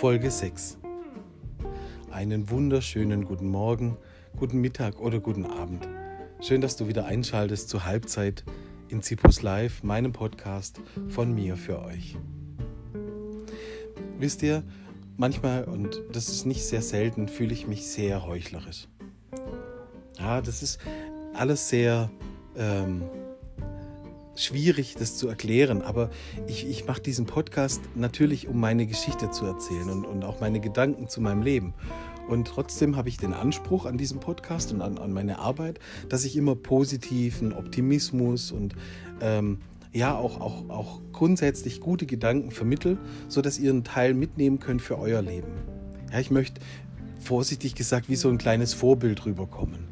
Folge 6. Einen wunderschönen guten Morgen, guten Mittag oder guten Abend. Schön, dass du wieder einschaltest zur Halbzeit in Zipus Live, meinem Podcast von mir für euch. Wisst ihr, manchmal, und das ist nicht sehr selten, fühle ich mich sehr heuchlerisch. Ja, das ist alles sehr ähm, schwierig, das zu erklären, aber ich, ich mache diesen Podcast natürlich, um meine Geschichte zu erzählen und, und auch meine Gedanken zu meinem Leben. Und trotzdem habe ich den Anspruch an diesem Podcast und an, an meine Arbeit, dass ich immer positiven Optimismus und ähm, ja auch, auch, auch grundsätzlich gute Gedanken vermittel, sodass ihr einen Teil mitnehmen könnt für euer Leben. Ja, ich möchte vorsichtig gesagt wie so ein kleines Vorbild rüberkommen.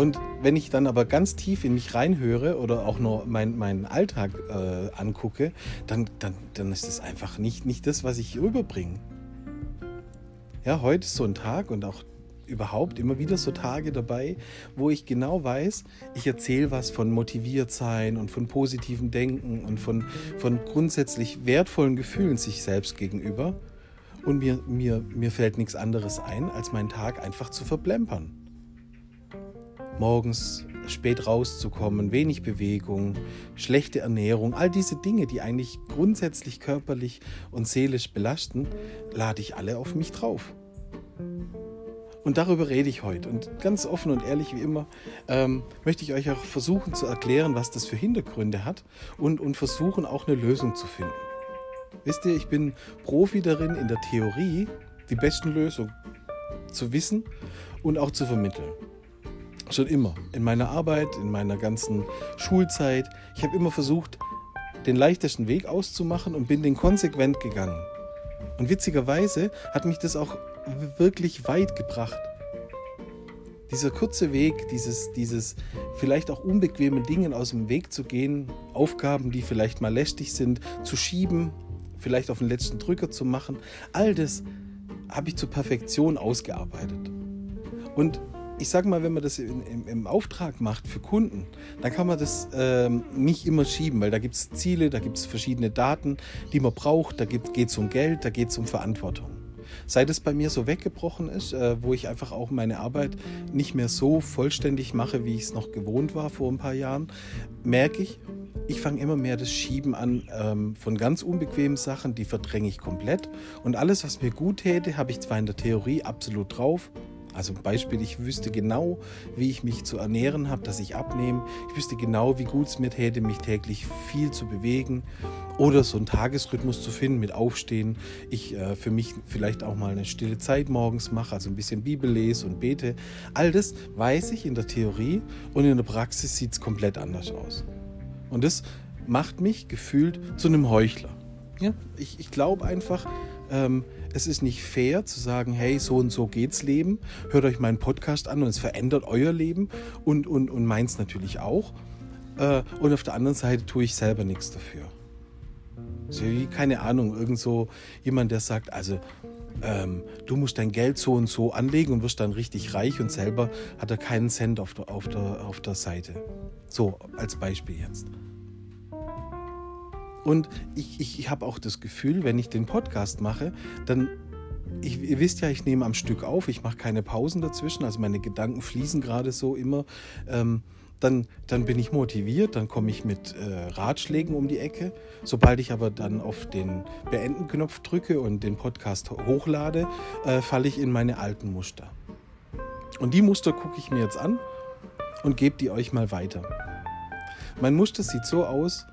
Und wenn ich dann aber ganz tief in mich reinhöre oder auch nur mein, meinen Alltag äh, angucke, dann, dann, dann ist das einfach nicht, nicht das, was ich rüberbringe. Ja, heute ist so ein Tag und auch überhaupt immer wieder so Tage dabei, wo ich genau weiß, ich erzähle was von motiviert sein und von positivem Denken und von, von grundsätzlich wertvollen Gefühlen sich selbst gegenüber. Und mir, mir, mir fällt nichts anderes ein, als meinen Tag einfach zu verplempern morgens spät rauszukommen, wenig Bewegung, schlechte Ernährung, all diese Dinge, die eigentlich grundsätzlich körperlich und seelisch belasten, lade ich alle auf mich drauf. Und darüber rede ich heute. Und ganz offen und ehrlich wie immer ähm, möchte ich euch auch versuchen zu erklären, was das für Hintergründe hat und, und versuchen auch eine Lösung zu finden. Wisst ihr, ich bin Profi darin, in der Theorie die besten Lösungen zu wissen und auch zu vermitteln. Schon immer. In meiner Arbeit, in meiner ganzen Schulzeit. Ich habe immer versucht, den leichtesten Weg auszumachen und bin den konsequent gegangen. Und witzigerweise hat mich das auch wirklich weit gebracht. Dieser kurze Weg, dieses, dieses vielleicht auch unbequeme Dingen aus dem Weg zu gehen, Aufgaben, die vielleicht mal lästig sind, zu schieben, vielleicht auf den letzten Drücker zu machen, all das habe ich zur Perfektion ausgearbeitet. Und ich sage mal, wenn man das in, im, im, Auftrag macht für Kunden, dann kann man das ähm, nicht immer schieben, weil da gibt es Ziele, da gibt es verschiedene Daten, die man braucht, da geht es um Geld, da geht es um Verantwortung. Seit es bei mir so weggebrochen ist, äh, wo ich einfach auch meine Arbeit nicht mehr so vollständig mache, wie ich es noch gewohnt war vor ein paar Jahren, merke ich, ich fange immer mehr das Schieben an ähm, von ganz unbequemen Sachen, die verdränge ich komplett. Und alles, was mir gut täte, habe ich zwar in der Theorie absolut drauf, also Beispiel, ich wüsste genau, wie ich mich zu ernähren habe, dass ich abnehme. Ich wüsste genau, wie gut es mir täte, mich täglich viel zu bewegen oder so einen Tagesrhythmus zu finden mit Aufstehen. Ich äh, für mich vielleicht auch mal eine stille Zeit morgens mache, also ein bisschen Bibel lese und bete. All das weiß ich in der Theorie und in der Praxis sieht es komplett anders aus. Und das macht mich gefühlt zu einem Heuchler. Ja? Ich, ich glaube einfach, ähm, es ist nicht fair zu sagen, hey, so und so geht's Leben. Hört euch meinen Podcast an und es verändert euer Leben und, und, und meins natürlich auch. Äh, und auf der anderen Seite tue ich selber nichts dafür. So wie, keine Ahnung, irgend so jemand, der sagt, also ähm, du musst dein Geld so und so anlegen und wirst dann richtig reich und selber hat er keinen Cent auf der, auf der, auf der Seite. So als Beispiel jetzt. Und ich, ich, ich habe auch das Gefühl, wenn ich den Podcast mache, dann, ich, ihr wisst ja, ich nehme am Stück auf, ich mache keine Pausen dazwischen, also meine Gedanken fließen gerade so immer. Ähm, dann, dann bin ich motiviert, dann komme ich mit äh, Ratschlägen um die Ecke. Sobald ich aber dann auf den Beenden-Knopf drücke und den Podcast hochlade, äh, falle ich in meine alten Muster. Und die Muster gucke ich mir jetzt an und gebe die euch mal weiter. Mein Muster sieht so aus,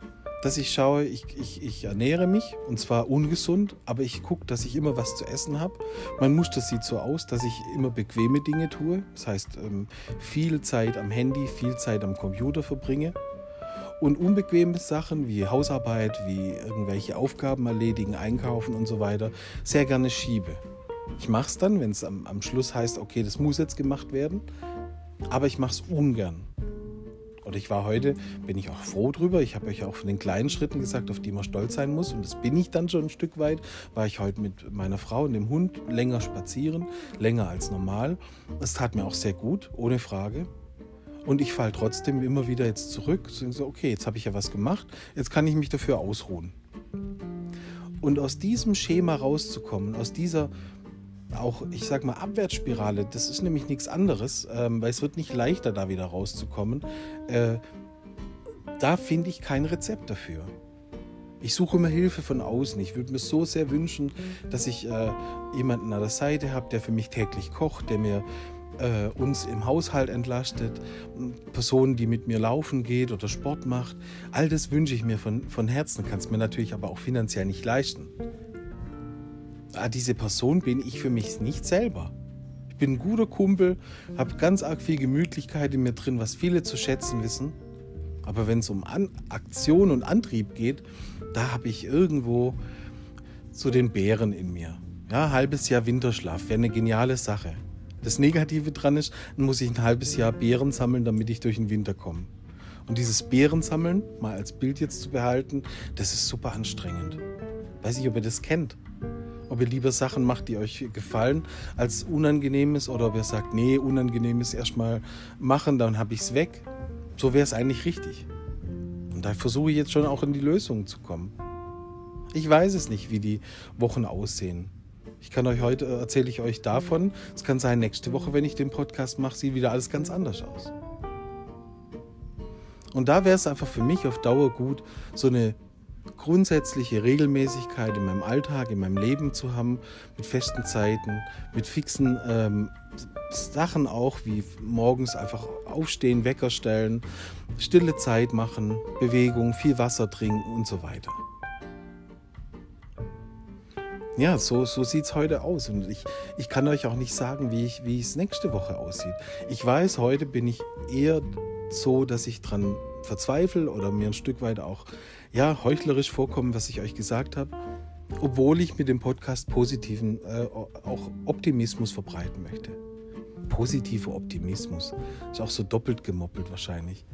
dass ich schaue, ich, ich, ich ernähre mich und zwar ungesund, aber ich gucke, dass ich immer was zu essen habe. Mein Muster sieht so aus, dass ich immer bequeme Dinge tue. Das heißt, ähm, viel Zeit am Handy, viel Zeit am Computer verbringe. Und unbequeme Sachen wie Hausarbeit, wie irgendwelche Aufgaben erledigen, einkaufen und so weiter, sehr gerne schiebe. Ich mache es dann, wenn es am, am Schluss heißt, okay, das muss jetzt gemacht werden, aber ich mache es ungern. Und ich war heute, bin ich auch froh drüber. Ich habe euch auch von den kleinen Schritten gesagt, auf die man stolz sein muss. Und das bin ich dann schon ein Stück weit. War ich heute mit meiner Frau und dem Hund länger spazieren, länger als normal. Es tat mir auch sehr gut, ohne Frage. Und ich falle trotzdem immer wieder jetzt zurück. So, okay, jetzt habe ich ja was gemacht. Jetzt kann ich mich dafür ausruhen. Und aus diesem Schema rauszukommen, aus dieser auch, ich sag mal, Abwärtsspirale, das ist nämlich nichts anderes, ähm, weil es wird nicht leichter, da wieder rauszukommen. Äh, da finde ich kein Rezept dafür. Ich suche immer Hilfe von außen. Ich würde mir so sehr wünschen, dass ich äh, jemanden an der Seite habe, der für mich täglich kocht, der mir äh, uns im Haushalt entlastet, Personen, die mit mir laufen geht oder Sport macht. All das wünsche ich mir von, von Herzen, kann es mir natürlich aber auch finanziell nicht leisten. Ah, diese Person bin ich für mich nicht selber. Ich bin ein guter Kumpel, habe ganz arg viel Gemütlichkeit in mir drin, was viele zu schätzen wissen. Aber wenn es um An Aktion und Antrieb geht, da habe ich irgendwo so den Bären in mir. Ja, halbes Jahr Winterschlaf wäre eine geniale Sache. Das Negative dran ist, dann muss ich ein halbes Jahr Beeren sammeln, damit ich durch den Winter komme. Und dieses Beerensammeln, mal als Bild jetzt zu behalten, das ist super anstrengend. Weiß nicht, ob ihr das kennt. Ob ihr lieber Sachen macht, die euch gefallen, als Unangenehmes oder ob ihr sagt, nee, Unangenehmes erstmal machen, dann habe ich es weg. So wäre es eigentlich richtig. Und da versuche ich jetzt schon auch in die Lösungen zu kommen. Ich weiß es nicht, wie die Wochen aussehen. Ich kann euch heute erzähle ich euch davon. Es kann sein, nächste Woche, wenn ich den Podcast mache, sieht wieder alles ganz anders aus. Und da wäre es einfach für mich auf Dauer gut, so eine grundsätzliche Regelmäßigkeit in meinem Alltag, in meinem Leben zu haben, mit festen Zeiten, mit fixen ähm, Sachen auch, wie morgens einfach aufstehen, Wecker stellen, stille Zeit machen, Bewegung, viel Wasser trinken und so weiter ja, so, so sieht es heute aus. Und ich, ich kann euch auch nicht sagen, wie, ich, wie es nächste Woche aussieht. Ich weiß, heute bin ich eher so, dass ich dran verzweifle oder mir ein Stück weit auch ja, heuchlerisch vorkomme, was ich euch gesagt habe. Obwohl ich mit dem Podcast positiven äh, auch Optimismus verbreiten möchte. Positiver Optimismus. Ist auch so doppelt gemoppelt wahrscheinlich.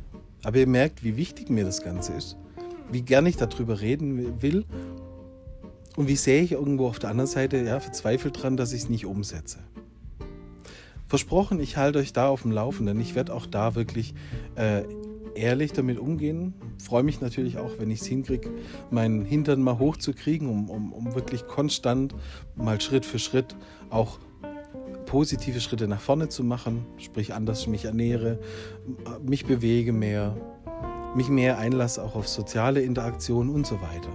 Aber ihr merkt, wie wichtig mir das Ganze ist. Wie gern ich darüber reden will und wie sehe ich irgendwo auf der anderen Seite ja, verzweifelt dran, dass ich es nicht umsetze. Versprochen, ich halte euch da auf dem Laufenden. Ich werde auch da wirklich äh, ehrlich damit umgehen. Freue mich natürlich auch, wenn ich es hinkriege, meinen Hintern mal hochzukriegen, um, um, um wirklich konstant mal Schritt für Schritt auch positive Schritte nach vorne zu machen, sprich anders mich ernähre, mich bewege mehr, mich mehr einlasse auch auf soziale Interaktionen und so weiter.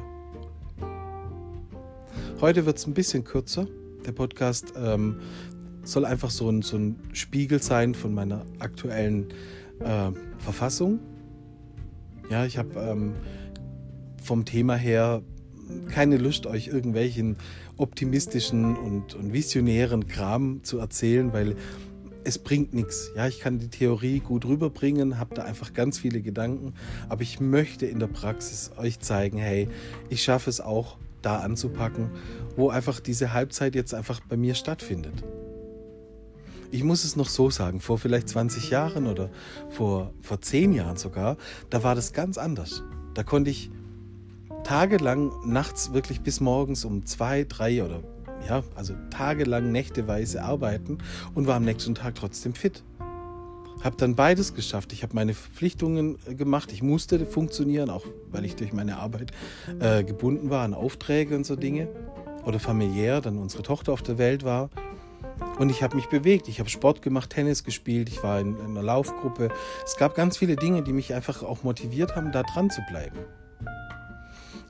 Heute wird es ein bisschen kürzer. Der Podcast ähm, soll einfach so ein, so ein, Spiegel sein von meiner aktuellen äh, Verfassung. Ja, ich habe ähm, vom Thema her keine Lust, euch irgendwelchen optimistischen und, und visionären Kram zu erzählen, weil es bringt nichts. Ja, ich kann die Theorie gut rüberbringen, habe da einfach ganz viele Gedanken, aber ich möchte in der Praxis euch zeigen, hey, ich schaffe es auch, da anzupacken, wo einfach diese Halbzeit jetzt einfach bei mir stattfindet. Ich muss es noch so sagen, vor vielleicht 20 Jahren oder vor, vor 10 Jahren sogar, da war das ganz anders. Da konnte ich tagelang nachts wirklich bis morgens um zwei, drei oder ja, also tagelang nächteweise arbeiten und war am nächsten Tag trotzdem fit. Habe dann beides geschafft. Ich habe meine Verpflichtungen äh, gemacht. Ich musste funktionieren, auch weil ich durch meine Arbeit äh, gebunden war an Aufträge und so Dinge. Oder familiär, dann unsere Tochter auf der Welt war. Und ich habe mich bewegt. Ich habe Sport gemacht, Tennis gespielt. Ich war in, in einer Laufgruppe. Es gab ganz viele Dinge, die mich einfach auch motiviert haben, da dran zu bleiben.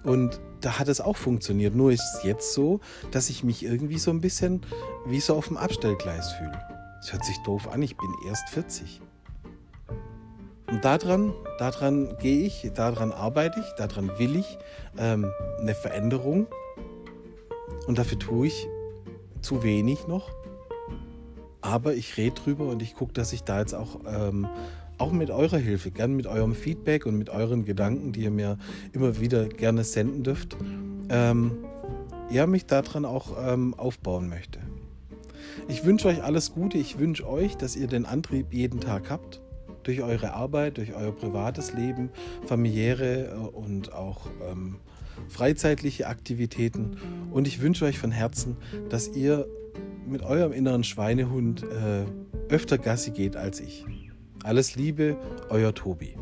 Und da hat es auch funktioniert. Nur ist es jetzt so, dass ich mich irgendwie so ein bisschen wie so auf dem Abstellgleis fühle. Es hört sich doof an, ich bin erst 40. Und daran, daran gehe ich, daran arbeite ich, daran will ich ähm, eine Veränderung. Und dafür tue ich zu wenig noch. Aber ich rede drüber und ich gucke, dass ich da jetzt auch, ähm, auch mit eurer Hilfe, gern mit eurem Feedback und mit euren Gedanken, die ihr mir immer wieder gerne senden dürft, ähm, ja, mich daran auch ähm, aufbauen möchte. Ich wünsche euch alles Gute. Ich wünsche euch, dass ihr den Antrieb jeden Tag habt. Durch eure Arbeit, durch euer privates Leben, familiäre äh, und auch ähm, freizeitliche Aktivitäten. Und ich wünsche euch von Herzen, dass ihr mit eurem inneren Schweinehund äh, öfter Gassi geht als ich. Alles Liebe, euer Tobi.